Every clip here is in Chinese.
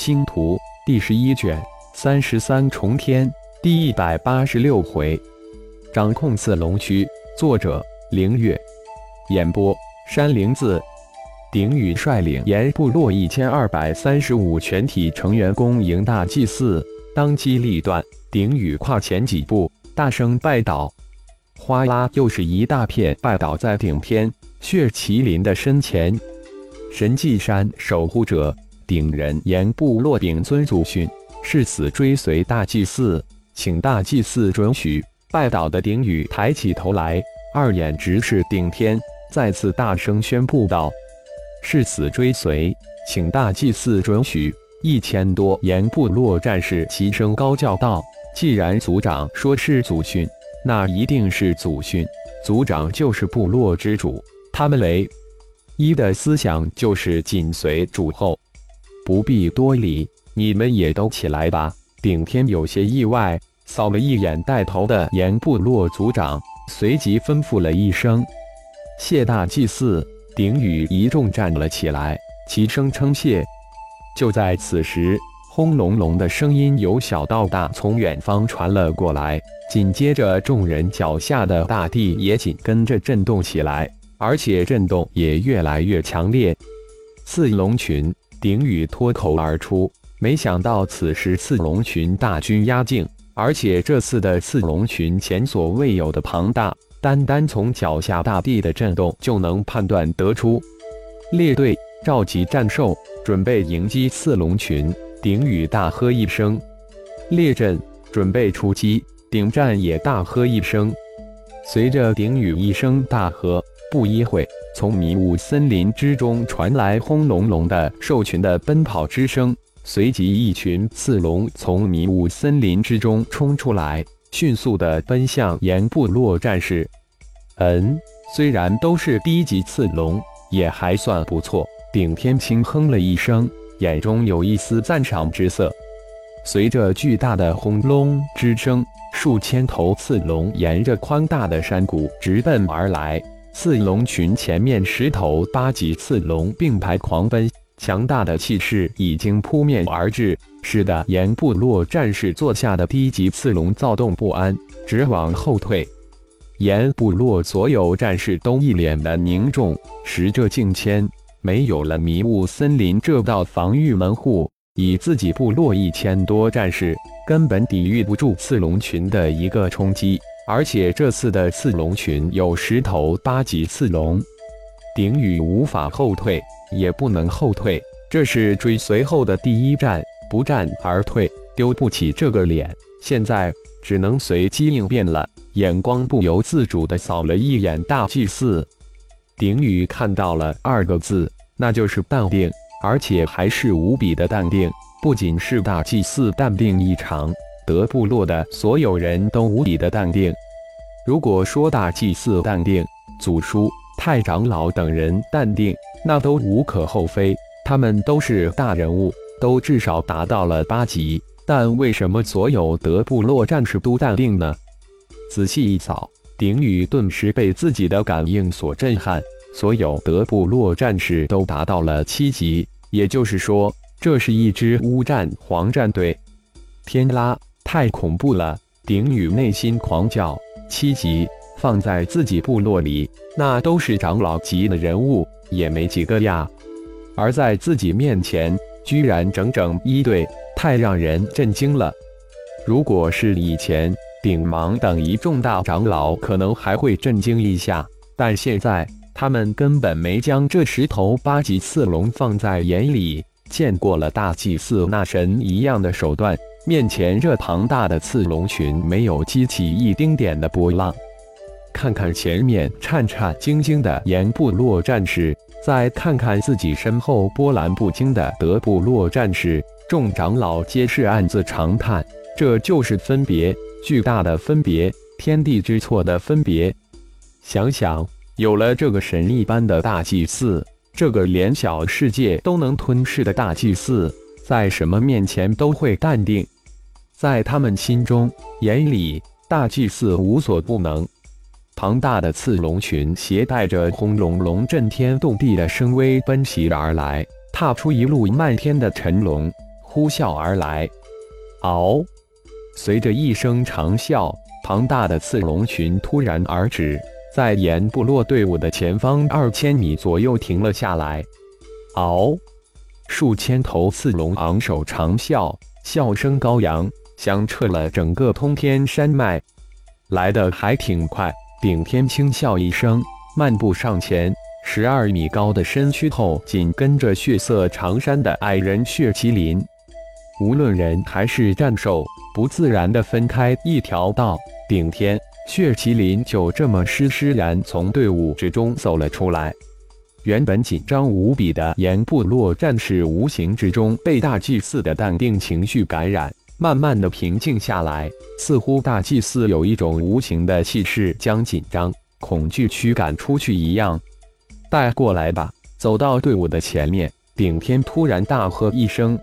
星图第十一卷三十三重天第一百八十六回，掌控四龙区。作者：凌月。演播：山灵子。鼎宇率领岩部落一千二百三十五全体成员恭迎大祭祀，当机立断，鼎宇跨前几步，大声拜倒。哗啦，又是一大片拜倒在顶天血麒麟的身前。神迹山守护者。顶人言部落顶尊祖训，誓死追随大祭司，请大祭司准许。拜倒的顶宇抬起头来，二眼直视顶天，再次大声宣布道：“誓死追随，请大祭司准许。”一千多言部落战士齐声高叫道：“既然族长说是祖训，那一定是祖训。族长就是部落之主，他们唯一的思想就是紧随主后。”不必多礼，你们也都起来吧。顶天有些意外，扫了一眼带头的岩部落族长，随即吩咐了一声：“谢大祭祀。”顶宇一众站了起来，齐声称谢。就在此时，轰隆隆的声音由小到大从远方传了过来，紧接着众人脚下的大地也紧跟着震动起来，而且震动也越来越强烈。四龙群。鼎宇脱口而出，没想到此时刺龙群大军压境，而且这次的刺龙群前所未有的庞大，单单从脚下大地的震动就能判断得出。列队召集战兽，准备迎击刺龙群。鼎宇大喝一声：“列阵，准备出击！”顶战也大喝一声。随着鼎宇一声大喝，不一会。从迷雾森林之中传来轰隆隆的兽群的奔跑之声，随即一群刺龙从迷雾森林之中冲出来，迅速的奔向岩部落战士。嗯，虽然都是低级刺龙，也还算不错。顶天轻哼了一声，眼中有一丝赞赏之色。随着巨大的轰隆之声，数千头刺龙沿着宽大的山谷直奔而来。刺龙群前面十头八级刺龙并排狂奔，强大的气势已经扑面而至，使得岩部落战士坐下的低级刺龙躁动不安，直往后退。岩部落所有战士都一脸的凝重，时这境迁，没有了迷雾森林这道防御门户，以自己部落一千多战士，根本抵御不住刺龙群的一个冲击。而且这次的刺龙群有十头八级刺龙，鼎宇无法后退，也不能后退，这是追随后的第一战，不战而退，丢不起这个脸。现在只能随机应变了。眼光不由自主地扫了一眼大祭司，鼎宇看到了二个字，那就是淡定，而且还是无比的淡定。不仅是大祭司淡定异常。德部落的所有人都无比的淡定。如果说大祭司淡定，祖叔、太长老等人淡定，那都无可厚非。他们都是大人物，都至少达到了八级。但为什么所有德部落战士都淡定呢？仔细一扫，顶宇顿时被自己的感应所震撼。所有德部落战士都达到了七级，也就是说，这是一支乌战黄战队。天啦！太恐怖了！鼎宇内心狂叫。七级放在自己部落里，那都是长老级的人物，也没几个呀。而在自己面前，居然整整一队，太让人震惊了。如果是以前，顶芒等一众大长老可能还会震惊一下，但现在他们根本没将这十头八级刺龙放在眼里。见过了大祭司那神一样的手段。面前这庞大的刺龙群没有激起一丁点的波浪，看看前面颤颤兢兢的岩部落战士，再看看自己身后波澜不惊的德部落战士，众长老皆是暗自长叹：这就是分别，巨大的分别，天地之错的分别。想想，有了这个神一般的大祭司，这个连小世界都能吞噬的大祭司。在什么面前都会淡定，在他们心中、眼里，大祭司无所不能。庞大的刺龙群携带着轰隆隆、震天动地的声威奔袭而来，踏出一路漫天的尘龙，呼啸而来。嗷！随着一声长啸，庞大的刺龙群突然而止，在岩部落队伍的前方二千米左右停了下来。嗷！数千头刺龙昂首长啸，笑声高扬，响彻了整个通天山脉。来的还挺快，顶天轻笑一声，漫步上前。十二米高的身躯后，紧跟着血色长衫的矮人血麒麟。无论人还是战兽，不自然地分开一条道。顶天血麒麟就这么施施然从队伍之中走了出来。原本紧张无比的岩部落战士，无形之中被大祭司的淡定情绪感染，慢慢的平静下来。似乎大祭司有一种无形的气势，将紧张、恐惧驱赶出去一样。带过来吧！走到队伍的前面，顶天突然大喝一声。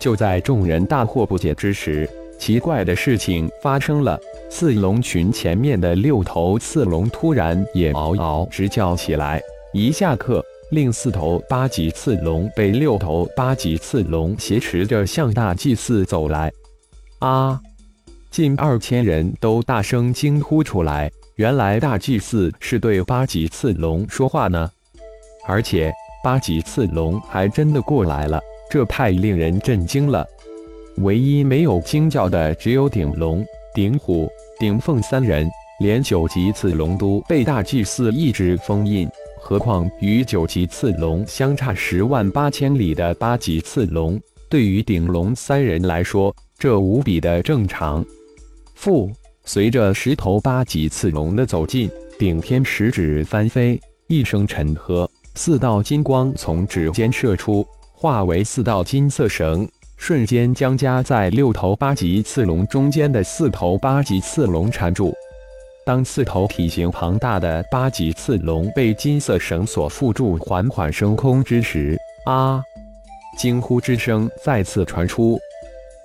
就在众人大惑不解之时，奇怪的事情发生了：四龙群前面的六头刺龙突然也嗷嗷直叫起来。一下课，另四头八级刺龙被六头八级刺龙挟持着向大祭司走来。啊！近二千人都大声惊呼出来。原来大祭司是对八级刺龙说话呢，而且八级刺龙还真的过来了，这太令人震惊了。唯一没有惊叫的只有顶龙、顶虎、顶凤三人，连九级刺龙都被大祭司一直封印。何况与九级刺龙相差十万八千里的八级刺龙，对于顶龙三人来说，这无比的正常。父，随着十头八级刺龙的走近，顶天十指翻飞，一声沉喝，四道金光从指尖射出，化为四道金色绳，瞬间将夹在六头八级刺龙中间的四头八级刺龙缠住。当四头体型庞大的八级刺龙被金色绳索缚住，缓缓升空之时，啊！惊呼之声再次传出。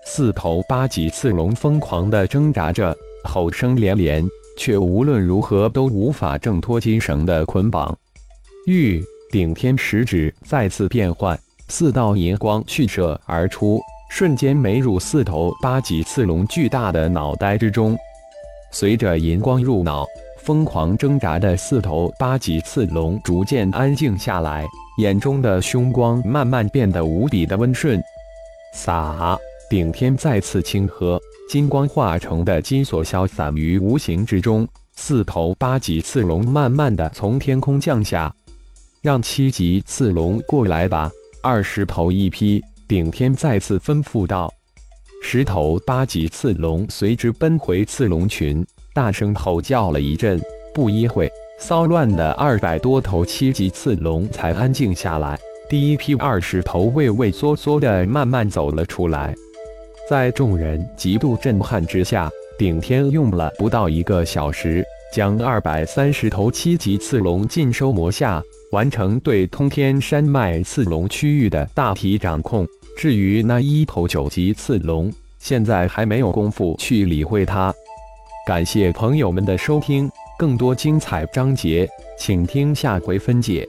四头八级刺龙疯狂地挣扎着，吼声连连，却无论如何都无法挣脱金绳的捆绑。玉顶天食指再次变换，四道银光去射而出，瞬间没入四头八级刺龙巨大的脑袋之中。随着银光入脑，疯狂挣扎的四头八级刺龙逐渐安静下来，眼中的凶光慢慢变得无比的温顺。撒！顶天再次轻喝，金光化成的金锁消散于无形之中。四头八级刺龙慢慢的从天空降下，让七级刺龙过来吧。二十头一批，顶天再次吩咐道。十头八级刺龙随之奔回刺龙群，大声吼叫了一阵。不一会，骚乱的二百多头七级刺龙才安静下来。第一批二十头畏畏缩缩的慢慢走了出来。在众人极度震撼之下，顶天用了不到一个小时，将二百三十头七级刺龙尽收魔下，完成对通天山脉刺龙区域的大体掌控。至于那一头九级刺龙，现在还没有功夫去理会它。感谢朋友们的收听，更多精彩章节，请听下回分解。